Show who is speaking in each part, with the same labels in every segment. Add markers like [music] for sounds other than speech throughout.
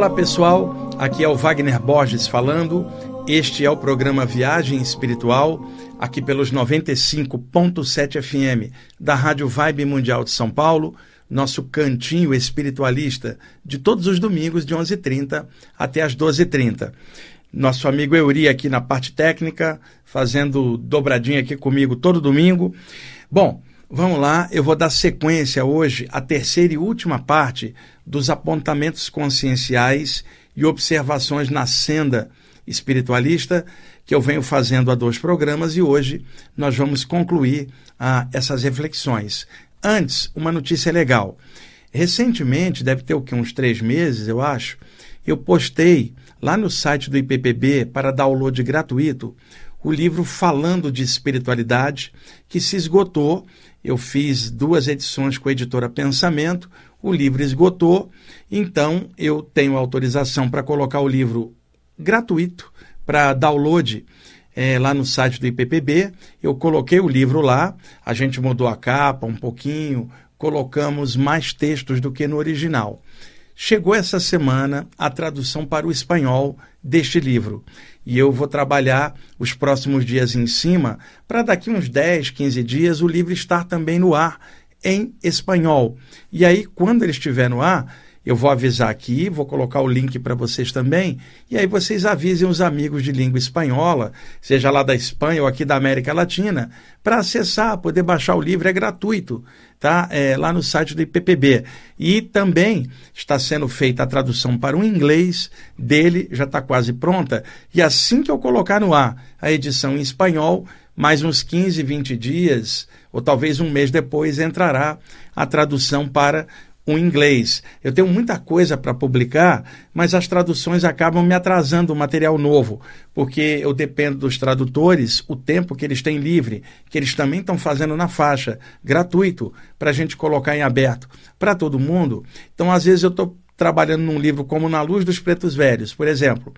Speaker 1: Olá pessoal, aqui é o Wagner Borges falando. Este é o programa Viagem Espiritual, aqui pelos 95.7 FM da Rádio Vibe Mundial de São Paulo, nosso cantinho espiritualista de todos os domingos de 11h30 até as 12h30. Nosso amigo Euri aqui na parte técnica, fazendo dobradinha aqui comigo todo domingo. Bom, Vamos lá, eu vou dar sequência hoje à terceira e última parte dos apontamentos conscienciais e observações na senda espiritualista que eu venho fazendo há dois programas e hoje nós vamos concluir ah, essas reflexões. Antes, uma notícia legal. Recentemente, deve ter o que, uns três meses, eu acho, eu postei lá no site do IPPB para download gratuito o livro Falando de Espiritualidade, que se esgotou eu fiz duas edições com a editora Pensamento, o livro esgotou, então eu tenho autorização para colocar o livro gratuito para download é, lá no site do IPPB. Eu coloquei o livro lá, a gente mudou a capa um pouquinho, colocamos mais textos do que no original. Chegou essa semana a tradução para o espanhol deste livro e eu vou trabalhar os próximos dias em cima para daqui uns 10, 15 dias o livro estar também no ar em espanhol. E aí, quando ele estiver no ar, eu vou avisar aqui, vou colocar o link para vocês também, e aí vocês avisem os amigos de língua espanhola, seja lá da Espanha ou aqui da América Latina, para acessar, poder baixar o livro, é gratuito, tá? É, lá no site do IPPB. E também está sendo feita a tradução para o inglês dele, já está quase pronta, e assim que eu colocar no ar a edição em espanhol, mais uns 15, 20 dias, ou talvez um mês depois, entrará a tradução para o inglês. Eu tenho muita coisa para publicar, mas as traduções acabam me atrasando o material novo, porque eu dependo dos tradutores, o tempo que eles têm livre, que eles também estão fazendo na faixa, gratuito, para a gente colocar em aberto para todo mundo. Então, às vezes, eu estou trabalhando num livro como Na Luz dos Pretos Velhos, por exemplo,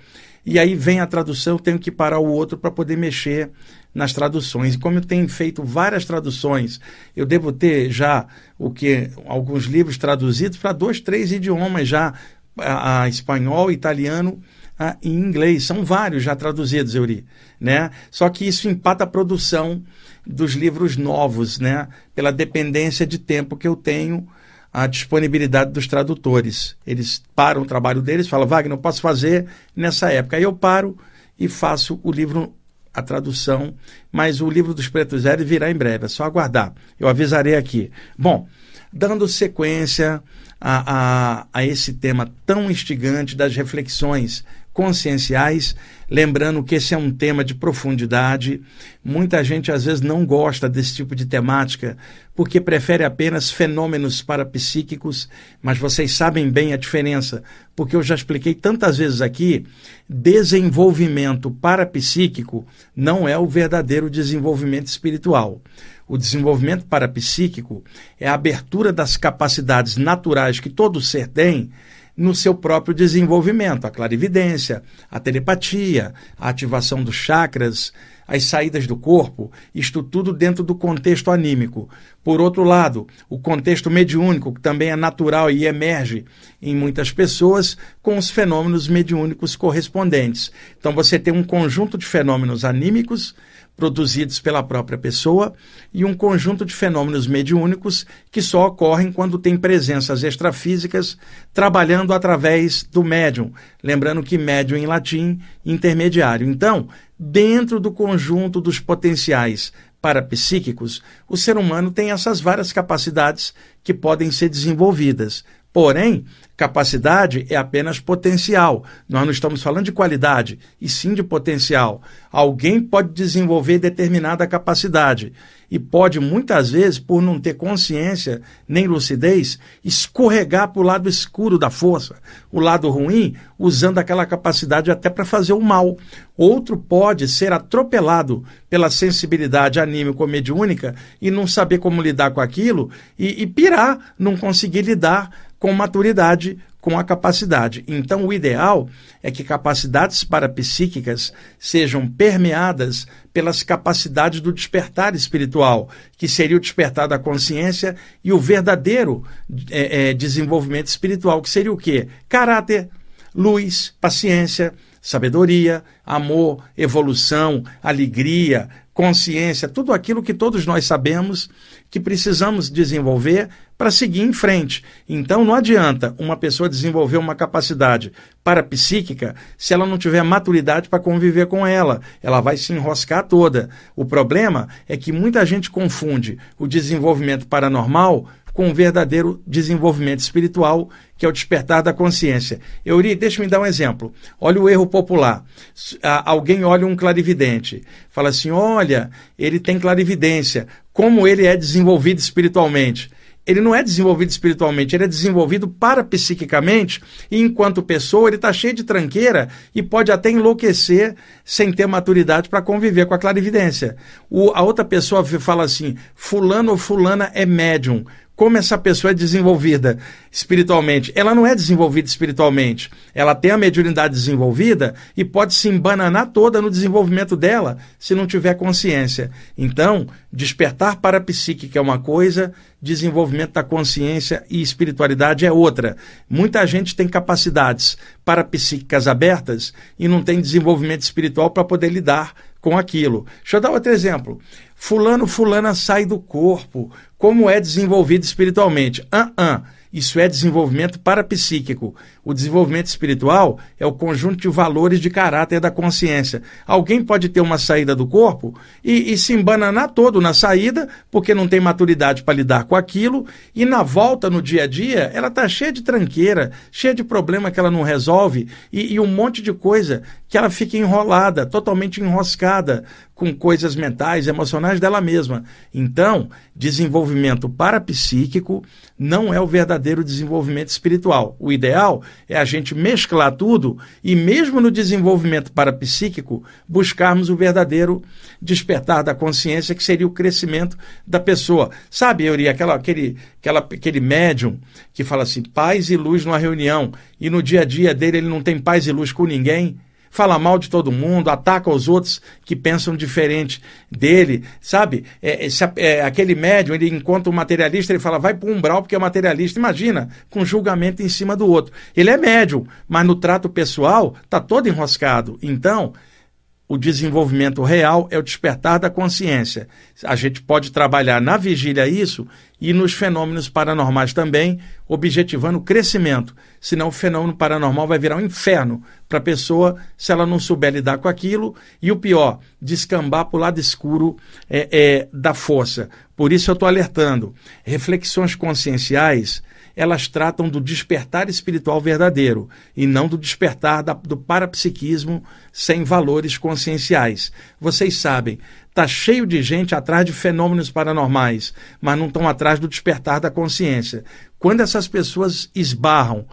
Speaker 1: e aí vem a tradução, eu tenho que parar o outro para poder mexer nas traduções. E como eu tenho feito várias traduções, eu devo ter já o que alguns livros traduzidos para dois, três idiomas já, a, a espanhol, italiano a, e inglês. São vários já traduzidos, Euri, né? Só que isso empata a produção dos livros novos, né? Pela dependência de tempo que eu tenho a disponibilidade dos tradutores. Eles param o trabalho deles, falam, Wagner, não posso fazer nessa época. Aí eu paro e faço o livro a tradução, mas o livro dos Pretos Velhos virá em breve, é só aguardar. Eu avisarei aqui. Bom, dando sequência a, a, a esse tema tão instigante das reflexões conscienciais, lembrando que esse é um tema de profundidade. Muita gente às vezes não gosta desse tipo de temática porque prefere apenas fenômenos parapsíquicos, mas vocês sabem bem a diferença, porque eu já expliquei tantas vezes aqui, desenvolvimento parapsíquico não é o verdadeiro desenvolvimento espiritual. O desenvolvimento parapsíquico é a abertura das capacidades naturais que todo ser tem no seu próprio desenvolvimento, a clarividência, a telepatia, a ativação dos chakras, as saídas do corpo, isto tudo dentro do contexto anímico. Por outro lado, o contexto mediúnico, que também é natural e emerge em muitas pessoas, com os fenômenos mediúnicos correspondentes. Então você tem um conjunto de fenômenos anímicos produzidos pela própria pessoa e um conjunto de fenômenos mediúnicos que só ocorrem quando tem presenças extrafísicas trabalhando através do médium. Lembrando que médium em latim, intermediário. Então, dentro do conjunto dos potenciais parapsíquicos, o ser humano tem essas várias capacidades que podem ser desenvolvidas. Porém, capacidade é apenas potencial. Nós não estamos falando de qualidade, e sim de potencial. Alguém pode desenvolver determinada capacidade e pode, muitas vezes, por não ter consciência nem lucidez, escorregar para o lado escuro da força, o lado ruim, usando aquela capacidade até para fazer o mal. Outro pode ser atropelado pela sensibilidade anímica ou mediúnica e não saber como lidar com aquilo e, e pirar, não conseguir lidar com maturidade, com a capacidade. Então, o ideal é que capacidades parapsíquicas sejam permeadas pelas capacidades do despertar espiritual, que seria o despertar da consciência e o verdadeiro é, é, desenvolvimento espiritual, que seria o quê? Caráter, luz, paciência, sabedoria, amor, evolução, alegria, consciência, tudo aquilo que todos nós sabemos que precisamos desenvolver para seguir em frente. Então não adianta uma pessoa desenvolver uma capacidade parapsíquica se ela não tiver maturidade para conviver com ela. Ela vai se enroscar toda. O problema é que muita gente confunde o desenvolvimento paranormal com um verdadeiro desenvolvimento espiritual, que é o despertar da consciência. Euri, deixa-me dar um exemplo. Olha o erro popular. Alguém olha um clarividente, fala assim: olha, ele tem clarividência, como ele é desenvolvido espiritualmente ele não é desenvolvido espiritualmente, ele é desenvolvido parapsiquicamente, e enquanto pessoa ele está cheio de tranqueira e pode até enlouquecer sem ter maturidade para conviver com a clarividência. O, a outra pessoa fala assim: fulano ou fulana é médium como essa pessoa é desenvolvida espiritualmente. Ela não é desenvolvida espiritualmente. Ela tem a mediunidade desenvolvida e pode se embananar toda no desenvolvimento dela se não tiver consciência. Então, despertar para a psíquica é uma coisa, desenvolvimento da consciência e espiritualidade é outra. Muita gente tem capacidades parapsíquicas abertas e não tem desenvolvimento espiritual para poder lidar com aquilo. Deixa eu dar outro exemplo. Fulano, fulana sai do corpo. Como é desenvolvido espiritualmente? Ah, uh, ah. -uh. Isso é desenvolvimento parapsíquico. O desenvolvimento espiritual é o conjunto de valores de caráter da consciência. Alguém pode ter uma saída do corpo e, e se embananar todo na saída, porque não tem maturidade para lidar com aquilo, e na volta no dia a dia, ela está cheia de tranqueira, cheia de problema que ela não resolve, e, e um monte de coisa que ela fica enrolada, totalmente enroscada com coisas mentais, emocionais dela mesma. Então, desenvolvimento parapsíquico não é o verdadeiro desenvolvimento espiritual. O ideal é a gente mesclar tudo e, mesmo no desenvolvimento parapsíquico, buscarmos o verdadeiro despertar da consciência, que seria o crescimento da pessoa. Sabe, Euri, aquela, aquele, aquela, aquele médium que fala assim, paz e luz numa reunião, e no dia a dia dele ele não tem paz e luz com ninguém fala mal de todo mundo, ataca os outros que pensam diferente dele, sabe? É, é, aquele médium, ele encontra um materialista, ele fala, vai para o umbral porque é materialista. Imagina, com julgamento em cima do outro. Ele é médium, mas no trato pessoal está todo enroscado. Então, o desenvolvimento real é o despertar da consciência. A gente pode trabalhar na vigília isso e nos fenômenos paranormais também, objetivando o crescimento. Senão o fenômeno paranormal vai virar um inferno para a pessoa se ela não souber lidar com aquilo. E o pior, descambar para o lado escuro é, é, da força. Por isso eu estou alertando. Reflexões conscienciais elas tratam do despertar espiritual verdadeiro e não do despertar da, do parapsiquismo sem valores conscienciais. Vocês sabem, está cheio de gente atrás de fenômenos paranormais, mas não estão atrás do despertar da consciência. Quando essas pessoas esbarram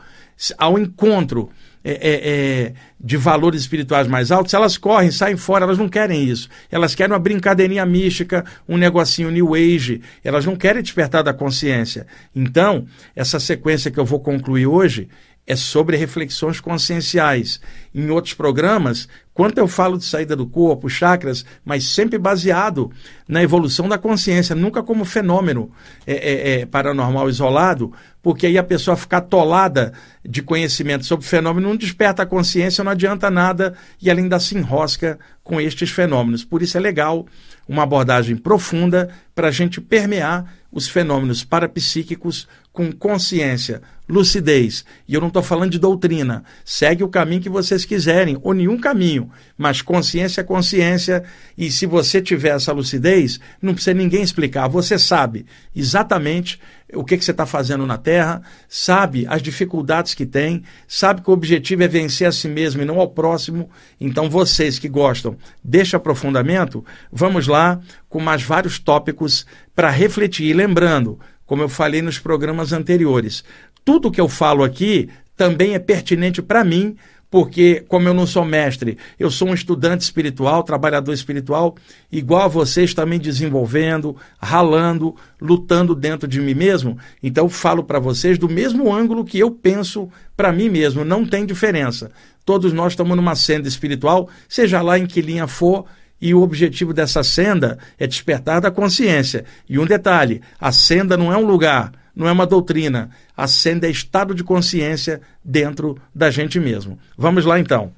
Speaker 1: ao encontro é, é, é, de valores espirituais mais altos, elas correm, saem fora, elas não querem isso. Elas querem uma brincadeirinha mística, um negocinho new age, elas não querem despertar da consciência. Então, essa sequência que eu vou concluir hoje é sobre reflexões conscienciais. Em outros programas, quando eu falo de saída do corpo, chakras, mas sempre baseado na evolução da consciência, nunca como fenômeno é, é, é, paranormal isolado, porque aí a pessoa ficar atolada de conhecimento sobre fenômeno não desperta a consciência, não adianta nada e ela ainda se enrosca com estes fenômenos. Por isso é legal uma abordagem profunda para a gente permear os fenômenos parapsíquicos com consciência, lucidez. E eu não estou falando de doutrina. Segue o caminho que vocês quiserem, ou nenhum caminho. Mas consciência é consciência. E se você tiver essa lucidez, não precisa ninguém explicar. Você sabe exatamente o que, que você está fazendo na Terra, sabe as dificuldades que tem, sabe que o objetivo é vencer a si mesmo e não ao próximo. Então, vocês que gostam deste aprofundamento, vamos lá com mais vários tópicos para refletir. E lembrando, como eu falei nos programas anteriores, tudo que eu falo aqui também é pertinente para mim, porque, como eu não sou mestre, eu sou um estudante espiritual, trabalhador espiritual, igual a vocês, também desenvolvendo, ralando, lutando dentro de mim mesmo. Então, falo para vocês do mesmo ângulo que eu penso para mim mesmo, não tem diferença. Todos nós estamos numa senda espiritual, seja lá em que linha for, e o objetivo dessa senda é despertar da consciência. E um detalhe: a senda não é um lugar, não é uma doutrina. A senda é estado de consciência dentro da gente mesmo. Vamos lá então.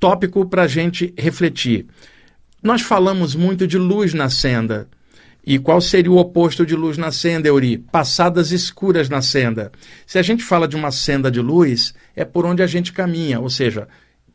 Speaker 1: Tópico para a gente refletir. Nós falamos muito de luz na senda. E qual seria o oposto de luz na senda, Euri? Passadas escuras na senda. Se a gente fala de uma senda de luz, é por onde a gente caminha, ou seja,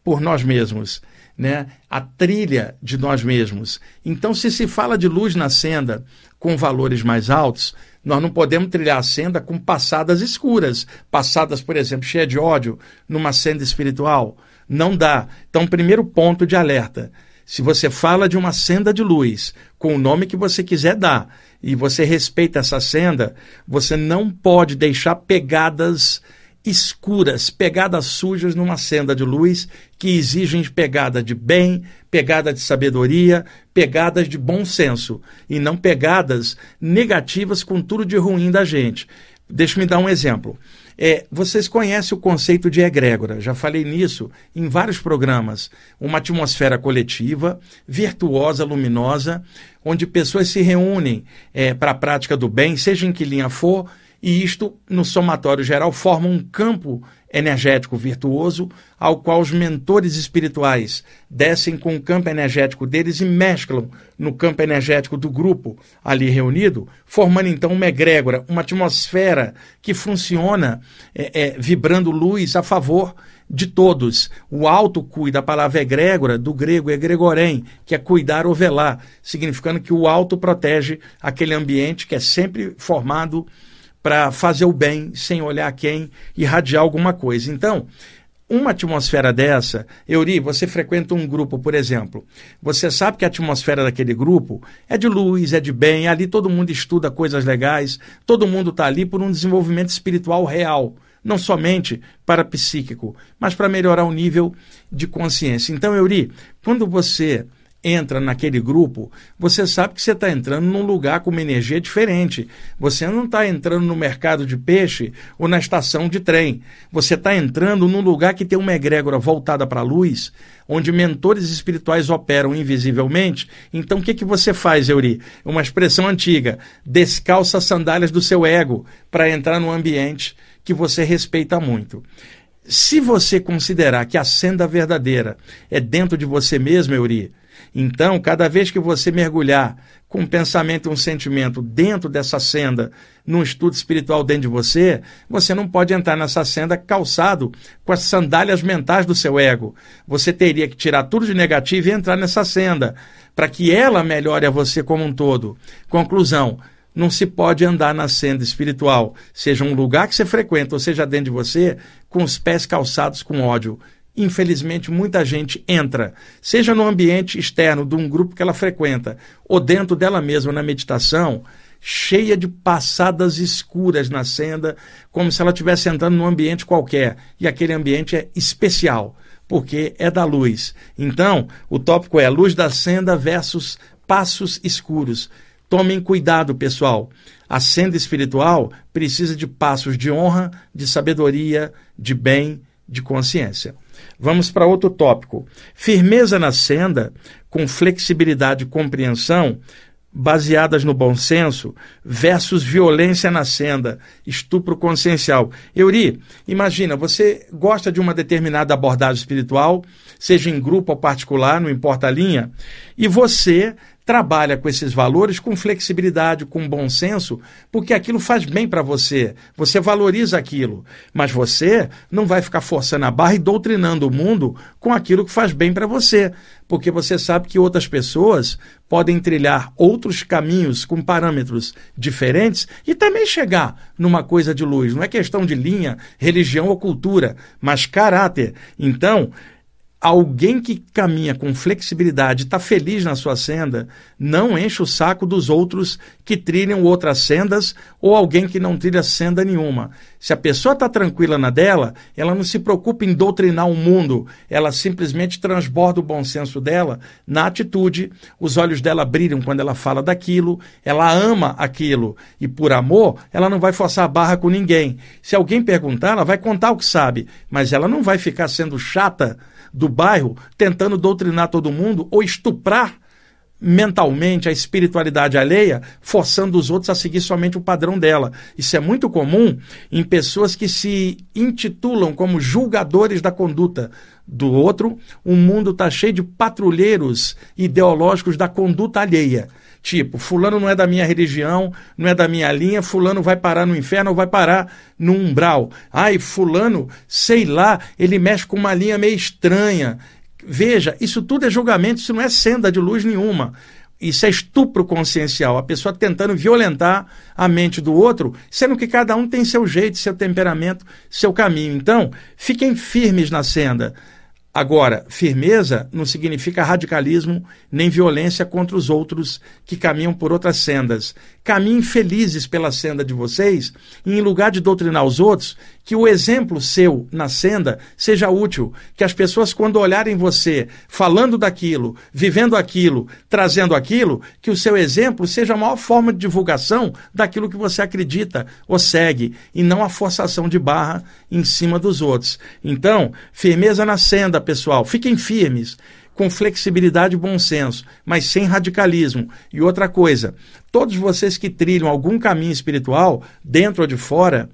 Speaker 1: por nós mesmos, né? A trilha de nós mesmos. Então, se se fala de luz na senda com valores mais altos, nós não podemos trilhar a senda com passadas escuras, passadas, por exemplo, cheias de ódio, numa senda espiritual. Não dá. Então, primeiro ponto de alerta se você fala de uma senda de luz, com o nome que você quiser dar, e você respeita essa senda, você não pode deixar pegadas escuras, pegadas sujas numa senda de luz que exigem pegada de bem, pegada de sabedoria, pegadas de bom senso e não pegadas negativas com tudo de ruim da gente. Deixa-me dar um exemplo. É, vocês conhecem o conceito de egrégora, já falei nisso em vários programas. Uma atmosfera coletiva, virtuosa, luminosa, onde pessoas se reúnem é, para a prática do bem, seja em que linha for, e isto, no somatório geral, forma um campo energético virtuoso, ao qual os mentores espirituais descem com o campo energético deles e mesclam no campo energético do grupo ali reunido, formando então uma egrégora, uma atmosfera que funciona é, é, vibrando luz a favor de todos. O alto cuida, a palavra egrégora, do grego egregorem, que é cuidar ou velar, significando que o alto protege aquele ambiente que é sempre formado para fazer o bem sem olhar quem, irradiar alguma coisa. Então, uma atmosfera dessa, Euri, você frequenta um grupo, por exemplo, você sabe que a atmosfera daquele grupo é de luz, é de bem, ali todo mundo estuda coisas legais, todo mundo está ali por um desenvolvimento espiritual real, não somente para psíquico, mas para melhorar o nível de consciência. Então, Euri, quando você entra naquele grupo, você sabe que você está entrando num lugar com uma energia diferente. Você não está entrando no mercado de peixe ou na estação de trem. Você está entrando num lugar que tem uma egrégora voltada para a luz, onde mentores espirituais operam invisivelmente. Então, o que, que você faz, Euri? Uma expressão antiga: descalça as sandálias do seu ego para entrar no ambiente que você respeita muito. Se você considerar que a senda verdadeira é dentro de você mesmo, Euri, então, cada vez que você mergulhar com um pensamento e um sentimento dentro dessa senda, num estudo espiritual dentro de você, você não pode entrar nessa senda calçado com as sandálias mentais do seu ego. Você teria que tirar tudo de negativo e entrar nessa senda, para que ela melhore a você como um todo. Conclusão. Não se pode andar na senda espiritual, seja um lugar que você frequenta ou seja dentro de você, com os pés calçados com ódio infelizmente, muita gente entra, seja no ambiente externo de um grupo que ela frequenta, ou dentro dela mesma na meditação, cheia de passadas escuras na senda, como se ela estivesse entrando num ambiente qualquer. E aquele ambiente é especial, porque é da luz. Então, o tópico é luz da senda versus passos escuros. Tomem cuidado, pessoal. A senda espiritual precisa de passos de honra, de sabedoria, de bem, de consciência. Vamos para outro tópico. Firmeza na senda, com flexibilidade e compreensão, baseadas no bom senso, versus violência na senda, estupro consciencial. Euri, imagina, você gosta de uma determinada abordagem espiritual, seja em grupo ou particular, não importa a linha, e você trabalha com esses valores com flexibilidade, com bom senso, porque aquilo faz bem para você. Você valoriza aquilo, mas você não vai ficar forçando a barra e doutrinando o mundo com aquilo que faz bem para você, porque você sabe que outras pessoas podem trilhar outros caminhos com parâmetros diferentes e também chegar numa coisa de luz. Não é questão de linha, religião ou cultura, mas caráter. Então, alguém que caminha com flexibilidade, está feliz na sua senda, não enche o saco dos outros que trilham outras sendas ou alguém que não trilha senda nenhuma. Se a pessoa está tranquila na dela, ela não se preocupa em doutrinar o mundo, ela simplesmente transborda o bom senso dela na atitude, os olhos dela brilham quando ela fala daquilo, ela ama aquilo. E por amor, ela não vai forçar a barra com ninguém. Se alguém perguntar, ela vai contar o que sabe, mas ela não vai ficar sendo chata do bairro tentando doutrinar todo mundo ou estuprar mentalmente a espiritualidade alheia, forçando os outros a seguir somente o padrão dela. Isso é muito comum em pessoas que se intitulam como julgadores da conduta do outro. O mundo está cheio de patrulheiros ideológicos da conduta alheia. Tipo, fulano não é da minha religião, não é da minha linha, fulano vai parar no inferno ou vai parar no umbral. Ai, fulano, sei lá, ele mexe com uma linha meio estranha. Veja, isso tudo é julgamento, isso não é senda de luz nenhuma. Isso é estupro consciencial, a pessoa tentando violentar a mente do outro, sendo que cada um tem seu jeito, seu temperamento, seu caminho. Então, fiquem firmes na senda. Agora, firmeza não significa radicalismo nem violência contra os outros que caminham por outras sendas. Caminhem felizes pela senda de vocês e, em lugar de doutrinar os outros, que o exemplo seu na senda seja útil, que as pessoas, quando olharem você falando daquilo, vivendo aquilo, trazendo aquilo, que o seu exemplo seja a maior forma de divulgação daquilo que você acredita ou segue, e não a forçação de barra em cima dos outros. Então, firmeza na senda, pessoal, fiquem firmes com flexibilidade e bom senso, mas sem radicalismo. E outra coisa, todos vocês que trilham algum caminho espiritual, dentro ou de fora,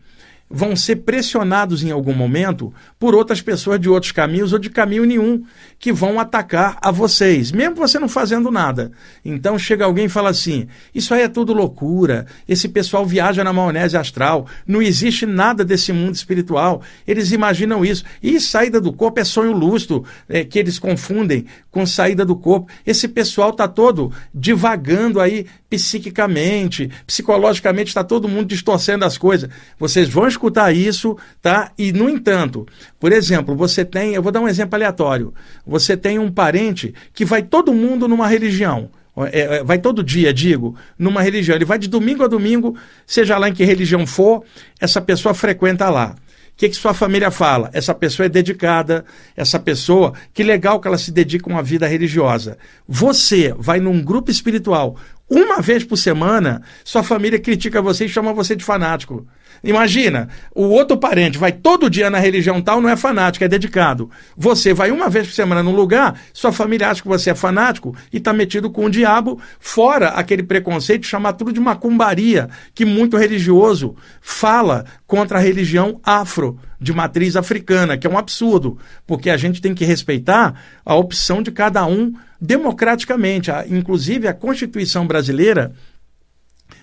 Speaker 1: vão ser pressionados em algum momento por outras pessoas de outros caminhos ou de caminho nenhum que vão atacar a vocês, mesmo você não fazendo nada. Então chega alguém e fala assim: Isso aí é tudo loucura, esse pessoal viaja na maionese astral, não existe nada desse mundo espiritual. Eles imaginam isso. E saída do corpo é sonho lustro, é, que eles confundem com saída do corpo. Esse pessoal está todo divagando aí psiquicamente, psicologicamente, está todo mundo distorcendo as coisas. Vocês vão isso, tá? E, no entanto, por exemplo, você tem, eu vou dar um exemplo aleatório. Você tem um parente que vai todo mundo numa religião. É, é vai todo dia, digo, numa religião. Ele vai de domingo a domingo, seja lá em que religião for, essa pessoa frequenta lá. O que, que sua família fala? Essa pessoa é dedicada, essa pessoa, que legal que ela se dedica a uma vida religiosa. Você vai num grupo espiritual uma vez por semana, sua família critica você e chama você de fanático. Imagina, o outro parente vai todo dia na religião tal, não é fanático, é dedicado. Você vai uma vez por semana num lugar, sua família acha que você é fanático e está metido com o diabo, fora aquele preconceito, chamar tudo de macumbaria, que muito religioso fala contra a religião afro, de matriz africana, que é um absurdo, porque a gente tem que respeitar a opção de cada um democraticamente. Inclusive, a Constituição brasileira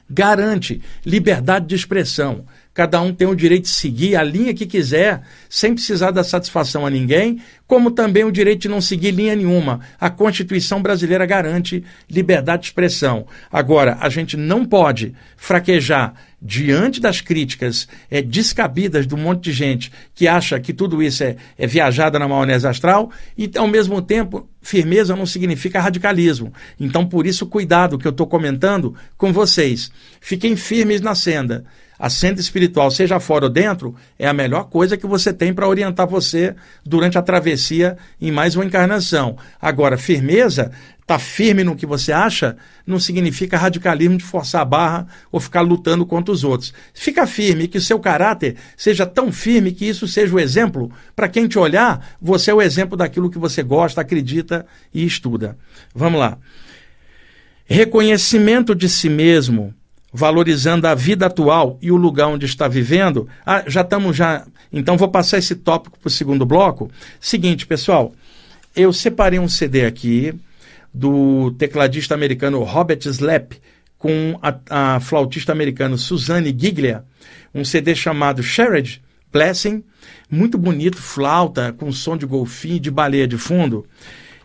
Speaker 1: garante liberdade de expressão. Cada um tem o direito de seguir a linha que quiser, sem precisar dar satisfação a ninguém, como também o direito de não seguir linha nenhuma. A Constituição brasileira garante liberdade de expressão. Agora, a gente não pode fraquejar diante das críticas é, descabidas de um monte de gente que acha que tudo isso é, é viajada na maionese astral e, ao mesmo tempo, firmeza não significa radicalismo. Então, por isso, cuidado que eu estou comentando com vocês. Fiquem firmes na senda a senda espiritual, seja fora ou dentro, é a melhor coisa que você tem para orientar você durante a travessia em mais uma encarnação. Agora, firmeza, tá firme no que você acha, não significa radicalismo de forçar a barra ou ficar lutando contra os outros. Fica firme, que o seu caráter seja tão firme que isso seja o exemplo para quem te olhar, você é o exemplo daquilo que você gosta, acredita e estuda. Vamos lá. Reconhecimento de si mesmo valorizando a vida atual e o lugar onde está vivendo. Ah, já estamos já. Então vou passar esse tópico para o segundo bloco. Seguinte, pessoal, eu separei um CD aqui do tecladista americano Robert Slap com a, a flautista americana Suzanne Giglia, um CD chamado Shared Blessing, muito bonito, flauta com som de golfinho de baleia de fundo.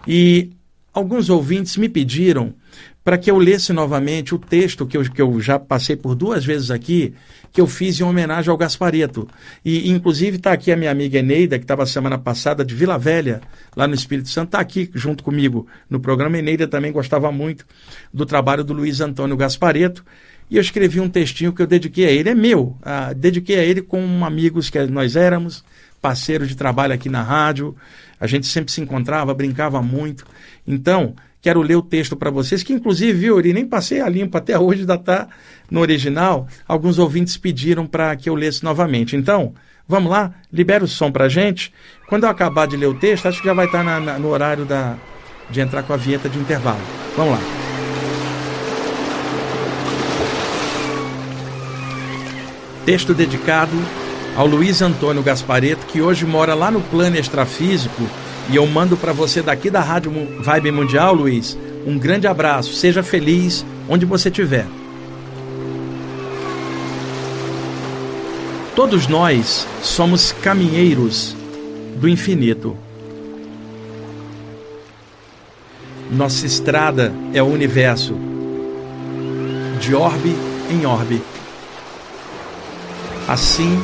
Speaker 1: E alguns ouvintes me pediram para que eu lesse novamente o texto que eu, que eu já passei por duas vezes aqui, que eu fiz em homenagem ao Gaspareto. E, inclusive, está aqui a minha amiga Eneida, que estava semana passada de Vila Velha, lá no Espírito Santo, está aqui junto comigo no programa. Eneida também gostava muito do trabalho do Luiz Antônio Gaspareto. E eu escrevi um textinho que eu dediquei a ele. É meu, ah, dediquei a ele com amigos que nós éramos, parceiros de trabalho aqui na rádio. A gente sempre se encontrava, brincava muito. Então, Quero ler o texto para vocês, que inclusive, viu, Uri, nem passei a limpa, até hoje ainda está no original. Alguns ouvintes pediram para que eu lesse novamente. Então, vamos lá? Libera o som para gente. Quando eu acabar de ler o texto, acho que já vai tá estar no horário da, de entrar com a vinheta de intervalo. Vamos lá. Texto dedicado ao Luiz Antônio Gaspareto, que hoje mora lá no plano extrafísico e eu mando para você daqui da Rádio Vibe Mundial, Luiz, um grande abraço. Seja feliz onde você estiver. Todos nós somos caminheiros do infinito. Nossa estrada é o universo, de orbe em orbe. Assim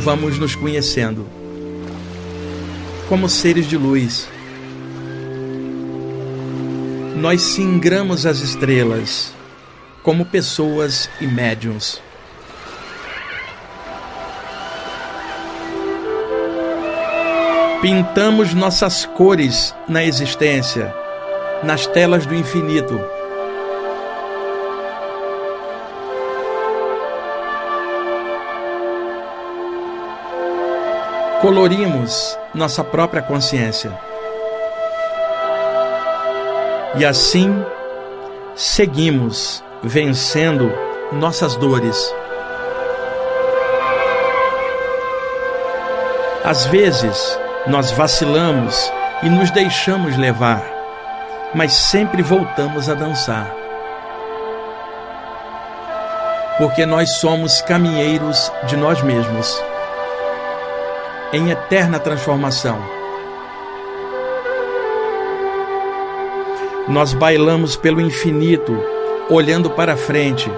Speaker 1: vamos nos conhecendo como seres de luz. Nós singramos as estrelas como pessoas e médiums. Pintamos nossas cores na existência, nas telas do infinito. Colorimos nossa própria consciência. E assim seguimos vencendo nossas dores. Às vezes, nós vacilamos e nos deixamos levar, mas sempre voltamos a dançar. Porque nós somos caminheiros de nós mesmos, em eterna transformação. Nós bailamos pelo infinito, olhando para frente,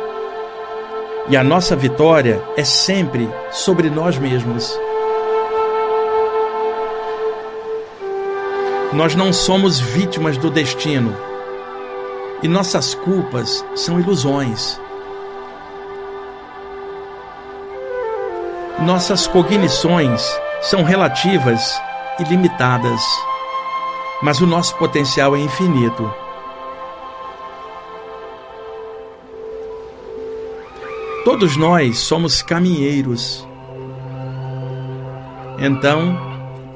Speaker 1: e a nossa vitória é sempre sobre nós mesmos. Nós não somos vítimas do destino. E nossas culpas são ilusões. Nossas cognições são relativas e limitadas, mas o nosso potencial é infinito. Todos nós somos caminheiros. Então,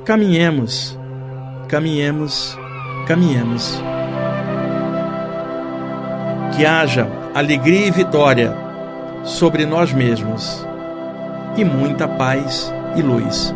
Speaker 1: caminhemos caminhemos, caminhemos. Que haja alegria e vitória sobre nós mesmos e muita paz e luz.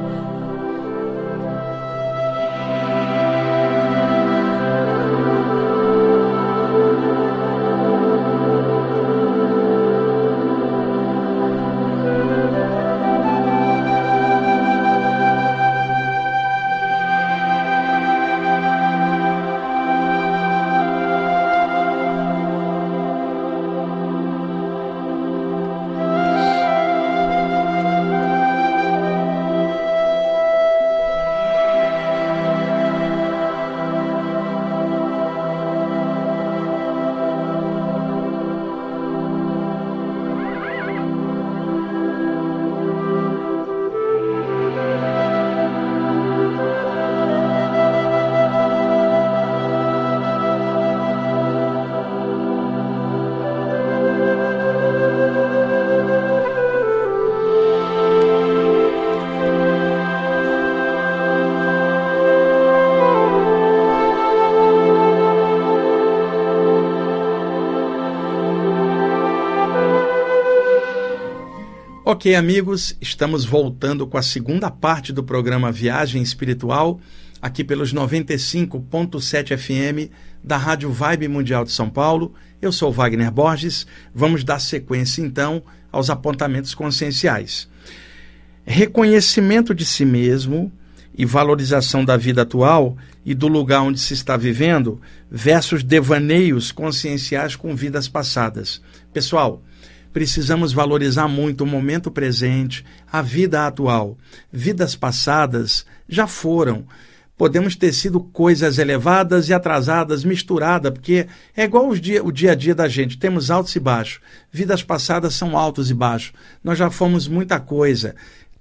Speaker 1: Ok, amigos, estamos voltando com a segunda parte do programa Viagem Espiritual, aqui pelos 95.7 FM da Rádio Vibe Mundial de São Paulo. Eu sou Wagner Borges. Vamos dar sequência então aos apontamentos conscienciais. Reconhecimento de si mesmo e valorização da vida atual e do lugar onde se está vivendo versus devaneios conscienciais com vidas passadas. Pessoal, Precisamos valorizar muito o momento presente, a vida atual. Vidas passadas já foram. Podemos ter sido coisas elevadas e atrasadas, misturadas, porque é igual dia, o dia a dia da gente. Temos altos e baixos. Vidas passadas são altos e baixos. Nós já fomos muita coisa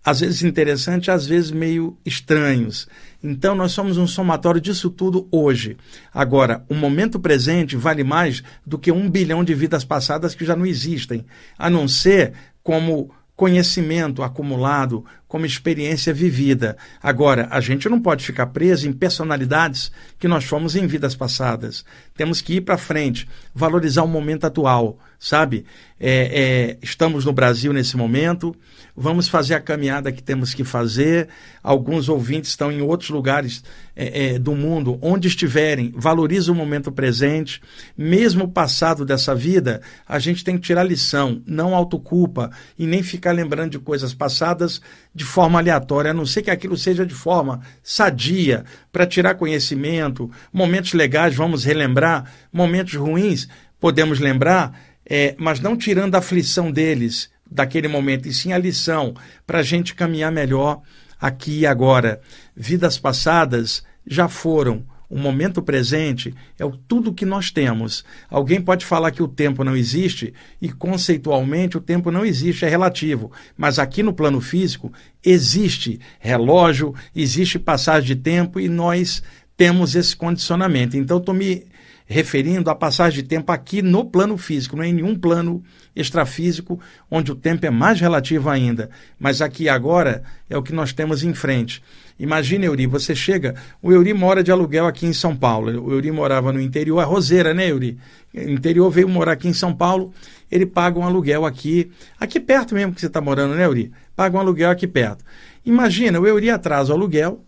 Speaker 1: às vezes interessantes, às vezes meio estranhos. Então, nós somos um somatório disso tudo hoje. Agora, o momento presente vale mais do que um bilhão de vidas passadas que já não existem, a não ser como conhecimento acumulado, como experiência vivida. Agora, a gente não pode ficar preso em personalidades que nós fomos em vidas passadas. Temos que ir para frente, valorizar o momento atual, sabe? É, é, estamos no Brasil nesse momento, vamos fazer a caminhada que temos que fazer. Alguns ouvintes estão em outros lugares é, é, do mundo, onde estiverem, valorize o momento presente. Mesmo o passado dessa vida, a gente tem que tirar lição, não autoculpa e nem ficar lembrando de coisas passadas de forma aleatória, a não ser que aquilo seja de forma sadia, para tirar conhecimento. Momentos legais, vamos relembrar. Momentos ruins, podemos lembrar, é, mas não tirando a aflição deles daquele momento, e sim a lição para a gente caminhar melhor aqui e agora. Vidas passadas já foram. O momento presente é o tudo que nós temos. Alguém pode falar que o tempo não existe e conceitualmente o tempo não existe, é relativo. Mas aqui no plano físico existe relógio, existe passagem de tempo e nós temos esse condicionamento. Então estou me referindo à passagem de tempo aqui no plano físico, não é em nenhum plano extrafísico, onde o tempo é mais relativo ainda. Mas aqui agora é o que nós temos em frente. Imagina, Euri, você chega. O Euri mora de aluguel aqui em São Paulo. O Euri morava no interior, a Roseira, né, Euri? O interior veio morar aqui em São Paulo. Ele paga um aluguel aqui, aqui perto mesmo que você está morando, né, Euri? Paga um aluguel aqui perto. Imagina, o Euri atrasa o aluguel,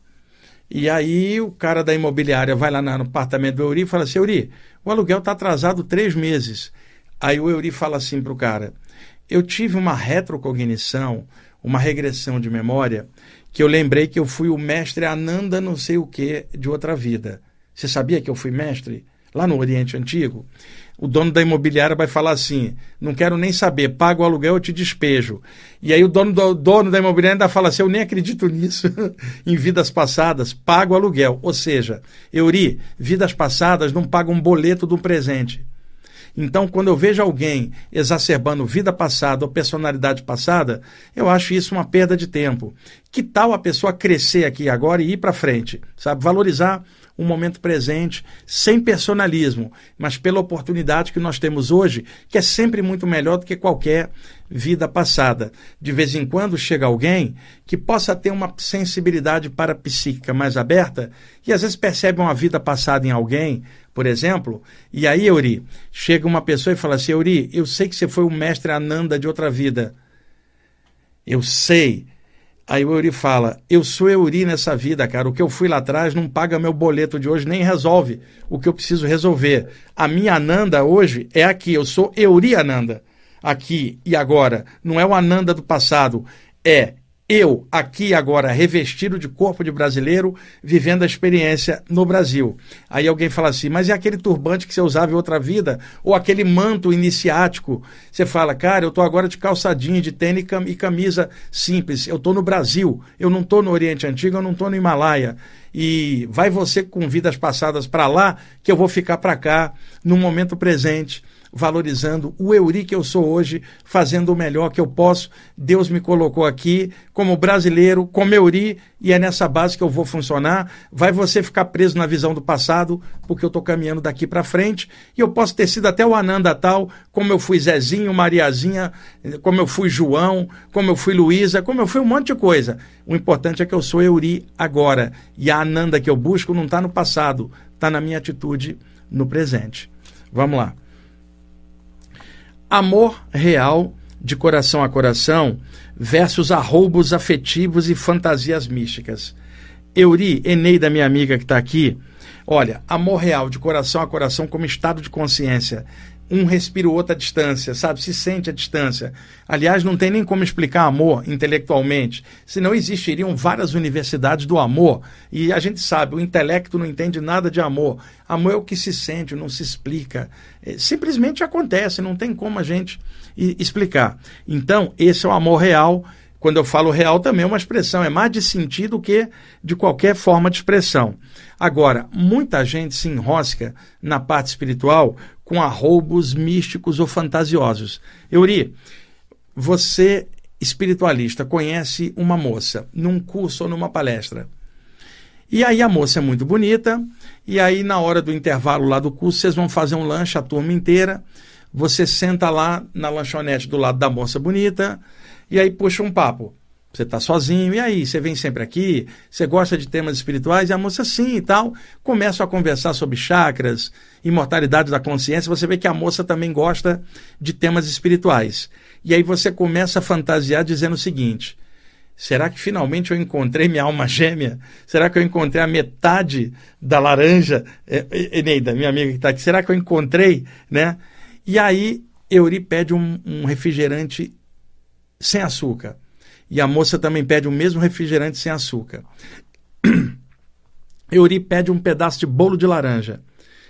Speaker 1: e aí o cara da imobiliária vai lá no apartamento do Euri e fala assim, Euri, o aluguel está atrasado três meses. Aí o Euri fala assim para o cara, eu tive uma retrocognição, uma regressão de memória, que eu lembrei que eu fui o mestre Ananda não sei o que de outra vida. Você sabia que eu fui mestre? Lá no Oriente Antigo? O dono da imobiliária vai falar assim: não quero nem saber, pago o aluguel, eu te despejo. E aí o dono, do, dono da imobiliária ainda fala assim: eu nem acredito [laughs] nisso. em vidas passadas, pago o aluguel. Ou seja, Euri, vidas passadas não pagam um boleto do presente. Então, quando eu vejo alguém exacerbando vida passada ou personalidade passada, eu acho isso uma perda de tempo. Que tal a pessoa crescer aqui agora e ir para frente? Sabe? Valorizar um momento presente, sem personalismo, mas pela oportunidade que nós temos hoje, que é sempre muito melhor do que qualquer vida passada. De vez em quando chega alguém que possa ter uma sensibilidade parapsíquica mais aberta e às vezes percebe uma vida passada em alguém, por exemplo, e aí, Euri, chega uma pessoa e fala assim: Euri, eu sei que você foi o mestre Ananda de outra vida. Eu sei Aí o Euri fala: Eu sou Euri nessa vida, cara. O que eu fui lá atrás não paga meu boleto de hoje, nem resolve o que eu preciso resolver. A minha Ananda hoje é aqui. Eu sou Euri Ananda. Aqui e agora. Não é o Ananda do passado. É eu, aqui agora, revestido de corpo de brasileiro, vivendo a experiência no Brasil. Aí alguém fala assim, mas e aquele turbante que você usava em outra vida? Ou aquele manto iniciático? Você fala, cara, eu estou agora de calçadinho, de tênis e camisa simples. Eu estou no Brasil, eu não estou no Oriente Antigo, eu não estou no Himalaia. E vai você com vidas passadas para lá, que eu vou ficar para cá, no momento presente valorizando o Euri que eu sou hoje, fazendo o melhor que eu posso. Deus me colocou aqui como brasileiro, como Euri, e é nessa base que eu vou funcionar. Vai você ficar preso na visão do passado, porque eu estou caminhando daqui para frente, e eu posso ter sido até o Ananda tal, como eu fui Zezinho, Mariazinha, como eu fui João, como eu fui Luísa, como eu fui um monte de coisa. O importante é que eu sou Euri agora, e a Ananda que eu busco não está no passado, está na minha atitude no presente. Vamos lá. Amor real de coração a coração versus arroubos afetivos e fantasias místicas. Euri, Eneida, minha amiga que está aqui, olha, amor real de coração a coração como estado de consciência um respira o outro à distância, sabe? Se sente à distância. Aliás, não tem nem como explicar amor intelectualmente, senão existiriam várias universidades do amor. E a gente sabe, o intelecto não entende nada de amor. Amor é o que se sente, não se explica. É, simplesmente acontece, não tem como a gente explicar. Então, esse é o amor real. Quando eu falo real, também é uma expressão, é mais de sentido que de qualquer forma de expressão. Agora, muita gente se enrosca na parte espiritual com arroubos místicos ou fantasiosos. Euri, você, espiritualista, conhece uma moça num curso ou numa palestra. E aí a moça é muito bonita, e aí na hora do intervalo lá do curso, vocês vão fazer um lanche, a turma inteira. Você senta lá na lanchonete do lado da moça bonita, e aí puxa um papo. Você está sozinho, e aí? Você vem sempre aqui? Você gosta de temas espirituais? E a moça, sim e tal. Começam a conversar sobre chakras, imortalidade da consciência. Você vê que a moça também gosta de temas espirituais. E aí você começa a fantasiar dizendo o seguinte: será que finalmente eu encontrei minha alma gêmea? Será que eu encontrei a metade da laranja? Eneida, minha amiga que está aqui, será que eu encontrei? Né? E aí Euri pede um, um refrigerante sem açúcar. E a moça também pede o mesmo refrigerante sem açúcar. [clears throat] Euri pede um pedaço de bolo de laranja.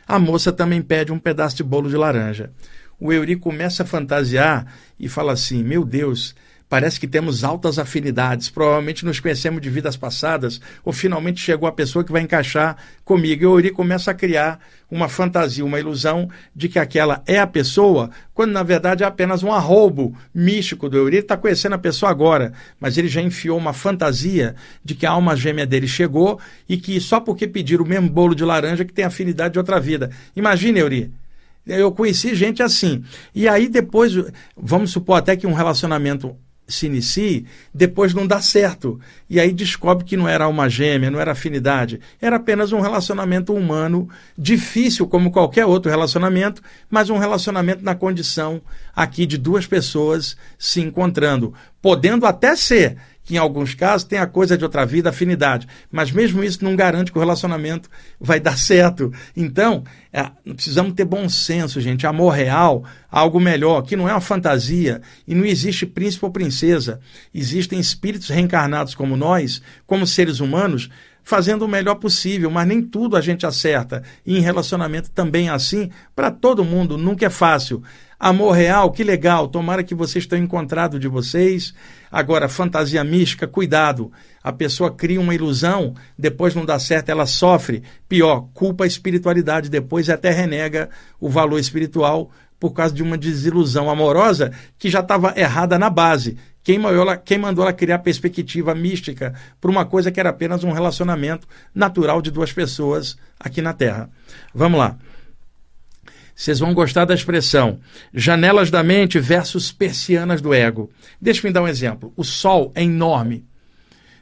Speaker 1: A moça também pede um pedaço de bolo de laranja. O Euri começa a fantasiar e fala assim: Meu Deus, parece que temos altas afinidades, provavelmente nos conhecemos de vidas passadas, ou finalmente chegou a pessoa que vai encaixar comigo. E o Ori começa a criar uma fantasia, uma ilusão de que aquela é a pessoa, quando na verdade é apenas um arrobo místico do Euri. Ele está conhecendo a pessoa agora, mas ele já enfiou uma fantasia de que a alma gêmea dele chegou e que só porque pediram o mesmo bolo de laranja que tem afinidade de outra vida. Imagine, Euri. Eu conheci gente assim. E aí depois, vamos supor até que um relacionamento se inicie, depois não dá certo. E aí descobre que não era alma gêmea, não era afinidade. Era apenas um relacionamento humano, difícil como qualquer outro relacionamento, mas um relacionamento na condição aqui de duas pessoas se encontrando. Podendo até ser que em alguns casos tem a coisa de outra vida, afinidade. Mas mesmo isso não garante que o relacionamento vai dar certo. Então, é, precisamos ter bom senso, gente. Amor real, algo melhor, que não é uma fantasia e não existe príncipe ou princesa. Existem espíritos reencarnados como nós, como seres humanos, fazendo o melhor possível, mas nem tudo a gente acerta. E em relacionamento também é assim, para todo mundo, nunca é fácil. Amor real, que legal, tomara que vocês tenham encontrado de vocês. Agora, fantasia mística, cuidado. A pessoa cria uma ilusão, depois não dá certo, ela sofre. Pior, culpa a espiritualidade, depois até renega o valor espiritual por causa de uma desilusão amorosa que já estava errada na base. Quem ela, quem mandou ela criar perspectiva mística para uma coisa que era apenas um relacionamento natural de duas pessoas aqui na Terra. Vamos lá. Vocês vão gostar da expressão janelas da mente versus persianas do ego. Deixa eu dar um exemplo. O Sol é enorme,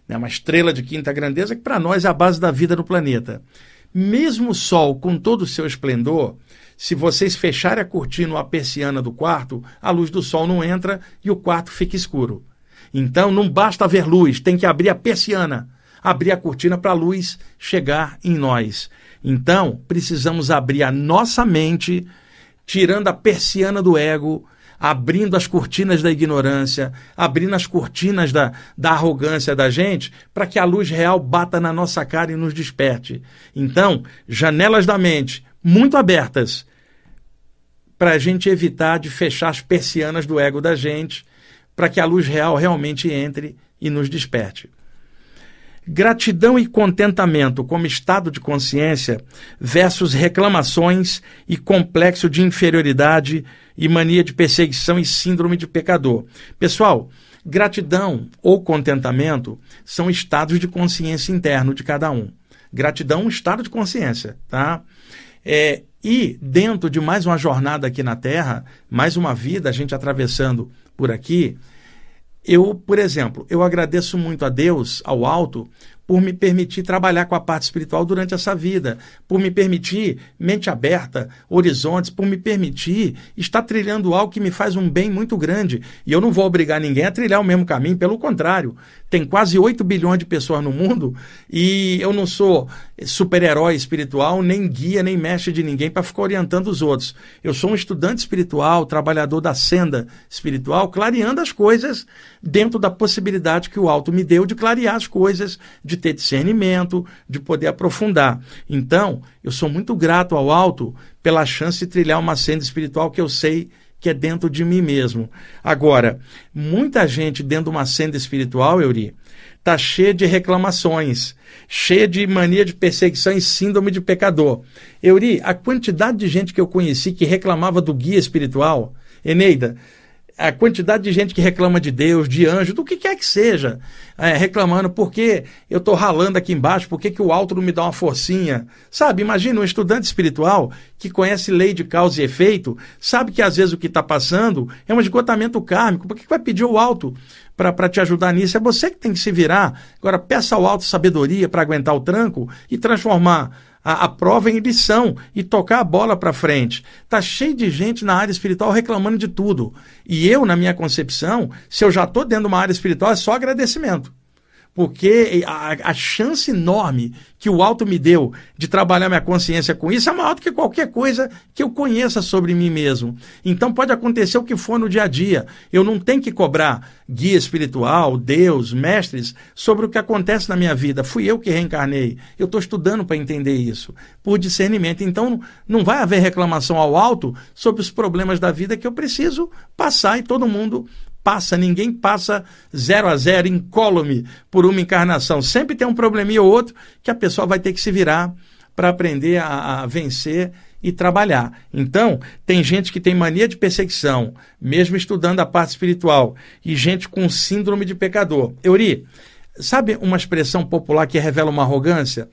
Speaker 1: né? uma estrela de quinta grandeza que para nós é a base da vida no planeta. Mesmo o Sol, com todo o seu esplendor, se vocês fecharem a cortina ou a persiana do quarto, a luz do Sol não entra e o quarto fica escuro. Então não basta ver luz, tem que abrir a persiana, abrir a cortina para a luz chegar em nós. Então, precisamos abrir a nossa mente, tirando a persiana do ego, abrindo as cortinas da ignorância, abrindo as cortinas da, da arrogância da gente, para que a luz real bata na nossa cara e nos desperte. Então, janelas da mente muito abertas, para a gente evitar de fechar as persianas do ego da gente, para que a luz real realmente entre e nos desperte. Gratidão e contentamento como estado de consciência versus reclamações e complexo de inferioridade e mania de perseguição e síndrome de pecador. Pessoal, gratidão ou contentamento são estados de consciência interno de cada um. Gratidão é um estado de consciência, tá? É, e dentro de mais uma jornada aqui na Terra, mais uma vida, a gente atravessando por aqui, eu, por exemplo, eu agradeço muito a Deus, ao alto, por me permitir trabalhar com a parte espiritual durante essa vida, por me permitir mente aberta, horizontes, por me permitir estar trilhando algo que me faz um bem muito grande. E eu não vou obrigar ninguém a trilhar o mesmo caminho, pelo contrário. Tem quase 8 bilhões de pessoas no mundo e eu não sou super-herói espiritual, nem guia, nem mestre de ninguém para ficar orientando os outros. Eu sou um estudante espiritual, trabalhador da senda espiritual, clareando as coisas dentro da possibilidade que o alto me deu de clarear as coisas, de ter discernimento, de poder aprofundar. Então, eu sou muito grato ao alto pela chance de trilhar uma senda espiritual que eu sei que é dentro de mim mesmo. Agora, muita gente dentro de uma senda espiritual, Euri, está cheia de reclamações, cheia de mania de perseguição e síndrome de pecador. Euri, a quantidade de gente que eu conheci que reclamava do guia espiritual, Eneida, a quantidade de gente que reclama de Deus, de anjo, do que quer que seja, é, reclamando porque eu estou ralando aqui embaixo, por que o alto não me dá uma forcinha? Sabe, imagina um estudante espiritual que conhece lei de causa e efeito, sabe que às vezes o que está passando é um esgotamento kármico, por que vai pedir o alto para te ajudar nisso? É você que tem que se virar. Agora, peça ao alto sabedoria para aguentar o tranco e transformar a, a prova em lição e tocar a bola para frente. Tá cheio de gente na área espiritual reclamando de tudo. E eu, na minha concepção, se eu já estou dentro de uma área espiritual, é só agradecimento porque a, a, chance enorme que o alto me deu de trabalhar minha consciência com isso é maior do que qualquer coisa que eu conheça sobre mim mesmo. Então pode acontecer o que for no dia a dia. Eu não tenho que cobrar guia espiritual, Deus, mestres sobre o que acontece na minha vida. Fui eu que reencarnei. Eu estou estudando para entender isso, por discernimento. Então não vai haver reclamação ao alto sobre os problemas da vida que eu preciso passar e todo mundo passa, ninguém passa zero a zero, incólume por uma encarnação. Sempre tem um probleminha ou outro que a pessoa vai ter que se virar para aprender a, a, vencer e trabalhar. Então, tem gente que tem mania de perseguição, mesmo estudando a parte espiritual, e gente com síndrome de pecador. Euri, sabe uma expressão popular que revela uma arrogância?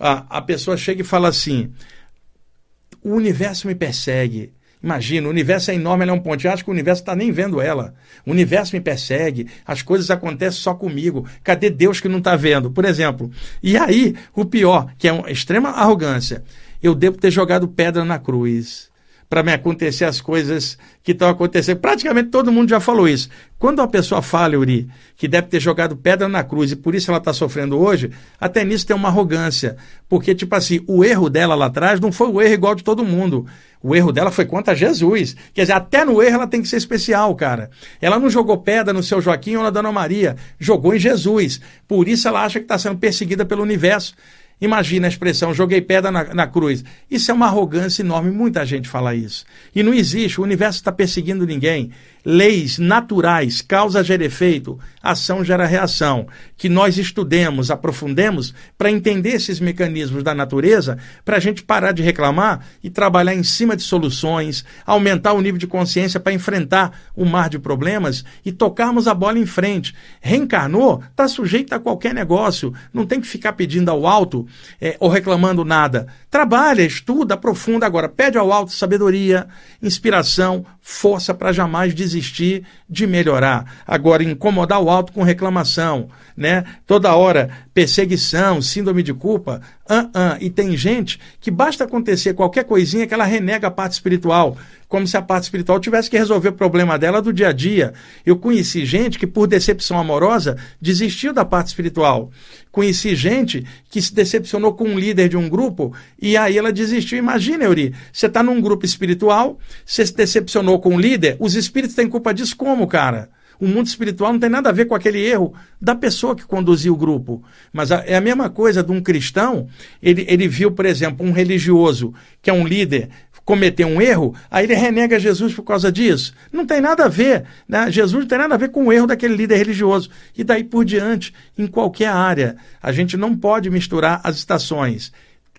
Speaker 1: A, a pessoa chega e fala assim: o universo me persegue Imagina, o universo é enorme, ela é um ponto. Eu acho que o universo está nem vendo ela. O universo me persegue, as coisas acontecem só comigo. Cadê Deus que não está vendo? Por exemplo. E aí, o pior, que é uma extrema arrogância. Eu devo ter jogado pedra na cruz para me acontecer as coisas que estão acontecendo. Praticamente todo mundo já falou isso. Quando uma pessoa fala, Uri, que deve ter jogado pedra na cruz e por isso ela está sofrendo hoje, até nisso tem uma arrogância. Porque, tipo assim, o erro dela lá atrás não foi o erro igual de todo mundo. O erro dela foi contra Jesus. Quer dizer, até no erro ela tem que ser especial, cara. Ela não jogou pedra no seu Joaquim ou na Dona Maria, jogou em Jesus. Por isso ela acha que está sendo perseguida pelo universo. Imagina a expressão, joguei pedra na, na, cruz. Isso é uma arrogância enorme, muita gente fala isso. E não existe, o universo está perseguindo ninguém leis naturais, causa gera efeito, ação gera reação, que nós estudemos, aprofundemos para entender esses mecanismos da natureza, para a gente parar de reclamar e trabalhar em cima de soluções, aumentar o nível de consciência para enfrentar o mar de problemas e tocarmos a bola em frente. Reencarnou, está sujeito a qualquer negócio, não tem que ficar pedindo ao alto é, ou reclamando nada. Trabalha, estuda, aprofunda agora, pede ao alto sabedoria, inspiração, força para jamais desistir desistir de melhorar. Agora, incomodar o alto com reclamação, né? Toda hora perseguição, síndrome de culpa, uh -uh. e tem gente que basta acontecer qualquer coisinha que ela renega a parte espiritual, como se a parte espiritual tivesse que resolver o problema dela do dia a dia. Eu conheci gente que, por decepção amorosa, desistiu da parte espiritual. Conheci gente que se decepcionou com um líder de um grupo e aí ela desistiu. Imagina, Euri, você está num grupo espiritual, você se decepcionou com o líder, os espíritos têm culpa disso como, cara? O mundo espiritual não tem nada a ver com aquele erro da pessoa que conduziu o grupo. Mas é a mesma coisa de um cristão. Ele, ele viu, por exemplo, um religioso, que é um líder, cometer um erro, aí ele renega Jesus por causa disso. Não tem nada a ver. Né? Jesus não tem nada a ver com o erro daquele líder religioso. E daí por diante, em qualquer área. A gente não pode misturar as estações.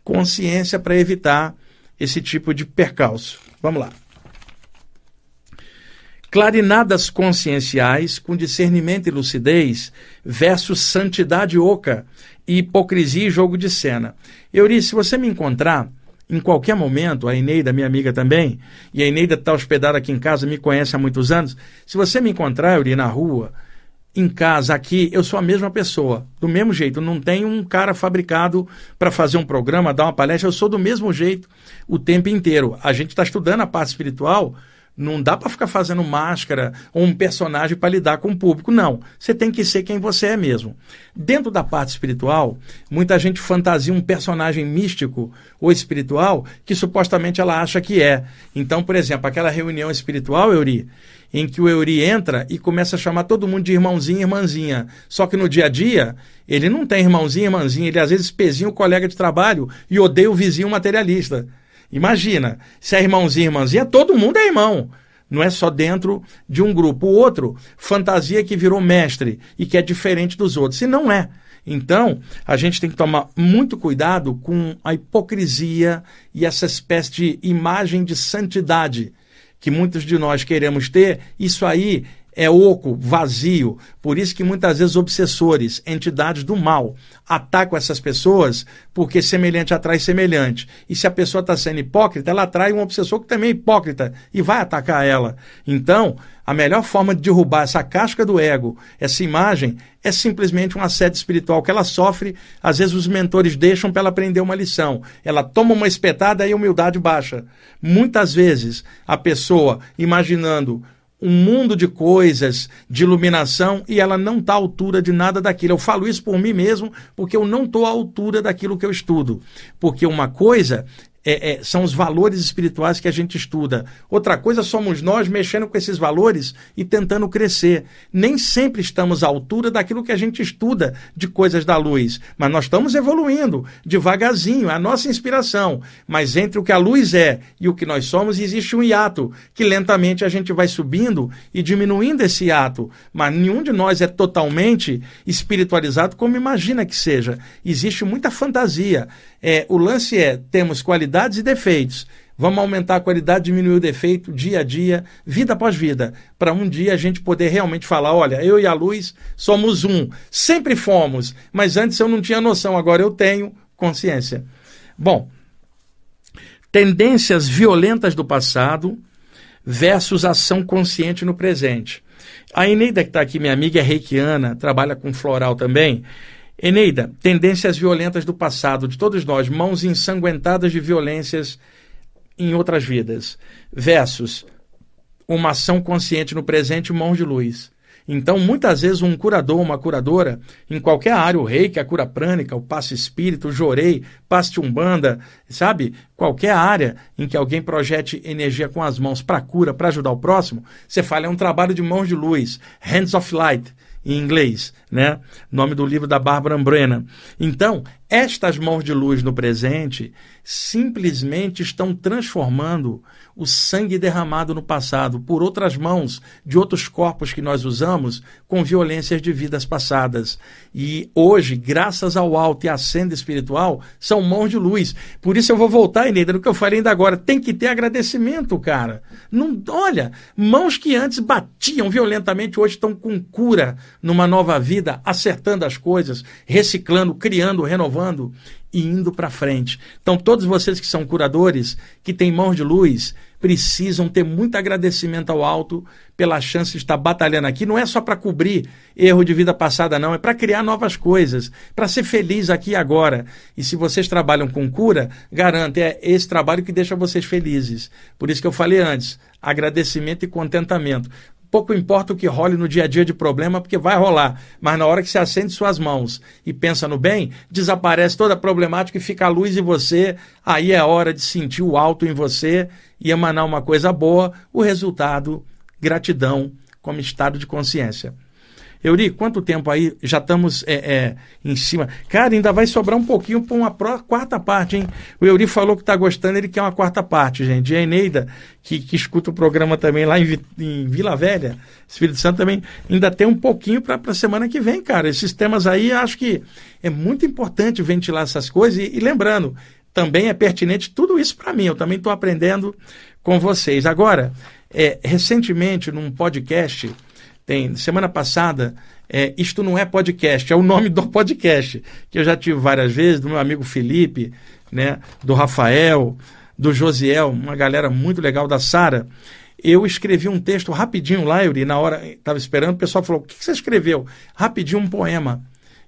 Speaker 1: Consciência para evitar esse tipo de percalço. Vamos lá clarinadas conscienciais com discernimento e lucidez versus santidade oca e hipocrisia e jogo de cena. Eurice, se você me encontrar em qualquer momento, a Eneida, minha amiga também, e a Eneida está hospedada aqui em casa, me conhece há muitos anos, se você me encontrar, Euri, na rua, em casa, aqui, eu sou a mesma pessoa, do mesmo jeito. Não tenho um cara fabricado para fazer um programa, dar uma palestra, eu sou do mesmo jeito o tempo inteiro. A gente está estudando a parte espiritual não dá para ficar fazendo máscara ou um personagem para lidar com o público. Não. Você tem que ser quem você é mesmo. Dentro da parte espiritual, muita gente fantasia um personagem místico ou espiritual que supostamente ela acha que é. Então, por exemplo, aquela reunião espiritual, Euri, em que o Euri entra e começa a chamar todo mundo de irmãozinho e irmãzinha. Só que no dia a dia, ele não tem irmãozinho e irmãzinha, ele às vezes pezinha o colega de trabalho e odeia o vizinho materialista. Imagina, se é irmãozinho e irmãzinha, todo mundo é irmão. Não é só dentro de um grupo. O outro, fantasia que virou mestre e que é diferente dos outros. E não é. Então, a gente tem que tomar muito cuidado com a hipocrisia e essa espécie de imagem de santidade que muitos de nós queremos ter, isso aí é oco, vazio. Por isso que muitas vezes obsessores, entidades do mal, atacam essas pessoas porque semelhante atrai semelhante. E se a pessoa está sendo hipócrita, ela atrai um obsessor que também é hipócrita e vai atacar ela. Então, a melhor forma de derrubar essa casca do ego, essa imagem, é simplesmente um assédio espiritual que ela sofre. Às vezes os mentores deixam para ela aprender uma lição. Ela toma uma espetada e a humildade baixa. Muitas vezes a pessoa, imaginando um mundo de coisas, de iluminação, e ela não está à altura de nada daquilo. Eu falo isso por mim mesmo, porque eu não estou à altura daquilo que eu estudo. Porque uma coisa é, é, são os valores espirituais que a gente estuda. Outra coisa somos nós mexendo com esses valores e tentando crescer. Nem sempre estamos à altura daquilo que a gente estuda de coisas da luz, mas nós estamos evoluindo devagarzinho, é a nossa inspiração. Mas entre o que a luz é e o que nós somos, existe um hiato, que lentamente a gente vai subindo e diminuindo esse hiato. Mas nenhum de nós é totalmente espiritualizado como imagina que seja. Existe muita fantasia. É, o lance é: temos qualidades e defeitos. Vamos aumentar a qualidade, diminuir o defeito dia a dia, vida após vida, para um dia a gente poder realmente falar: olha, eu e a luz somos um. Sempre fomos, mas antes eu não tinha noção, agora eu tenho consciência. Bom, tendências violentas do passado versus ação consciente no presente. A Eneida, que está aqui, minha amiga, é reikiana, trabalha com floral também. Eneida, tendências violentas do passado de todos nós, mãos ensanguentadas de violências em outras vidas, versus uma ação consciente no presente, mãos de luz. Então, muitas vezes, um curador, uma curadora, em qualquer área, o reiki, a cura prânica, o passe espírito, o jorei, passe umbanda, sabe? Qualquer área em que alguém projete energia com as mãos para cura, para ajudar o próximo, você fala, é um trabalho de mãos de luz, hands of light em inglês, né? Nome do livro da Bárbara Brennan. Então, estas mãos de luz no presente simplesmente estão transformando o sangue derramado no passado por outras mãos de outros corpos que nós usamos com violências de vidas passadas. E hoje, graças ao alto e à senda espiritual, são mãos de luz. Por isso eu vou voltar, Eneida, no que eu falei ainda agora. Tem que ter agradecimento, cara. Não, olha, mãos que antes batiam violentamente, hoje estão com cura numa nova vida, acertando as coisas, reciclando, criando, renovando e indo para frente. Então, todos vocês que são curadores, que têm mãos de luz, precisam ter muito agradecimento ao alto pela chance de estar batalhando aqui. Não é só para cobrir erro de vida passada, não, é para criar novas coisas, para ser feliz aqui e agora. E se vocês trabalham com cura, garanto, é esse trabalho que deixa vocês felizes. Por isso que eu falei antes, agradecimento e contentamento. Pouco importa o que role no dia a dia de problema, porque vai rolar. Mas na hora que você acende suas mãos e pensa no bem, desaparece toda a problemática e fica a luz em você. Aí é hora de sentir o alto em você e emanar uma coisa boa. O resultado, gratidão como estado de consciência. Euri, quanto tempo aí? Já estamos é, é, em cima. Cara, ainda vai sobrar um pouquinho para uma quarta parte, hein? O Euri falou que está gostando, ele quer uma quarta parte, gente. E a Eneida, que, que escuta o programa também lá em, em Vila Velha, Espírito Santo também, ainda tem um pouquinho para a semana que vem, cara. Esses temas aí, acho que é muito importante ventilar essas coisas. E, e lembrando, também é pertinente tudo isso para mim. Eu também estou aprendendo com vocês. Agora, é, recentemente, num podcast tem semana passada, é, isto não é podcast, é o nome do podcast que eu já tive várias vezes do meu amigo Felipe, né, do Rafael, do Josiel, uma galera muito legal da Sara. Eu escrevi um texto rapidinho lá, Yuri, na hora estava esperando, o pessoal falou: "O que você escreveu?" Rapidinho um poema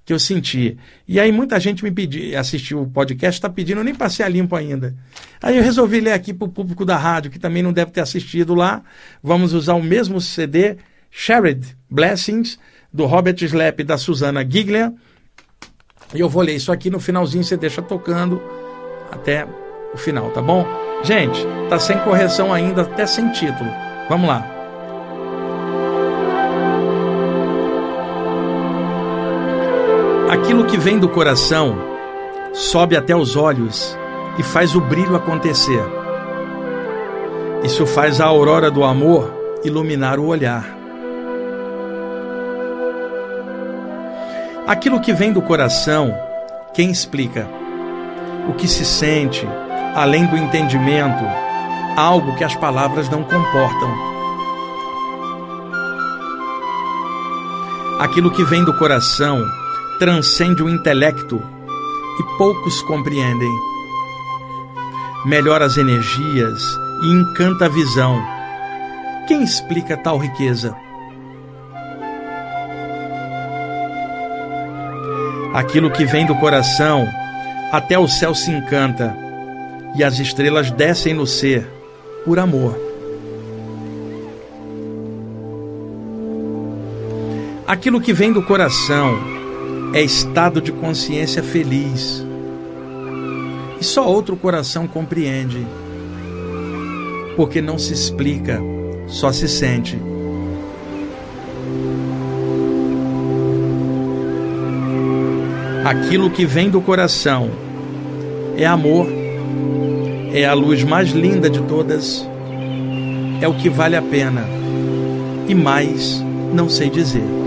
Speaker 1: que eu senti. E aí muita gente me pediu, assistiu o podcast, está pedindo, eu nem passei a limpo ainda. Aí eu resolvi ler aqui para o público da rádio, que também não deve ter assistido lá. Vamos usar o mesmo CD Shared Blessings, do Robert Slepp e da Susana Giglia. E eu vou ler isso aqui no finalzinho, você deixa tocando até o final, tá bom? Gente, tá sem correção ainda, até sem título. Vamos lá. Aquilo que vem do coração sobe até os olhos e faz o brilho acontecer. Isso faz a aurora do amor iluminar o olhar. Aquilo que vem do coração, quem explica? O que se sente, além do entendimento, algo que as palavras não comportam. Aquilo que vem do coração transcende o intelecto e poucos compreendem. Melhora as energias e encanta a visão. Quem explica tal riqueza? Aquilo que vem do coração, até o céu se encanta e as estrelas descem no ser por amor. Aquilo que vem do coração é estado de consciência feliz. E só outro coração compreende. Porque não se explica, só se sente. Aquilo que vem do coração é amor, é a luz mais linda de todas, é o que vale a pena e mais não sei dizer.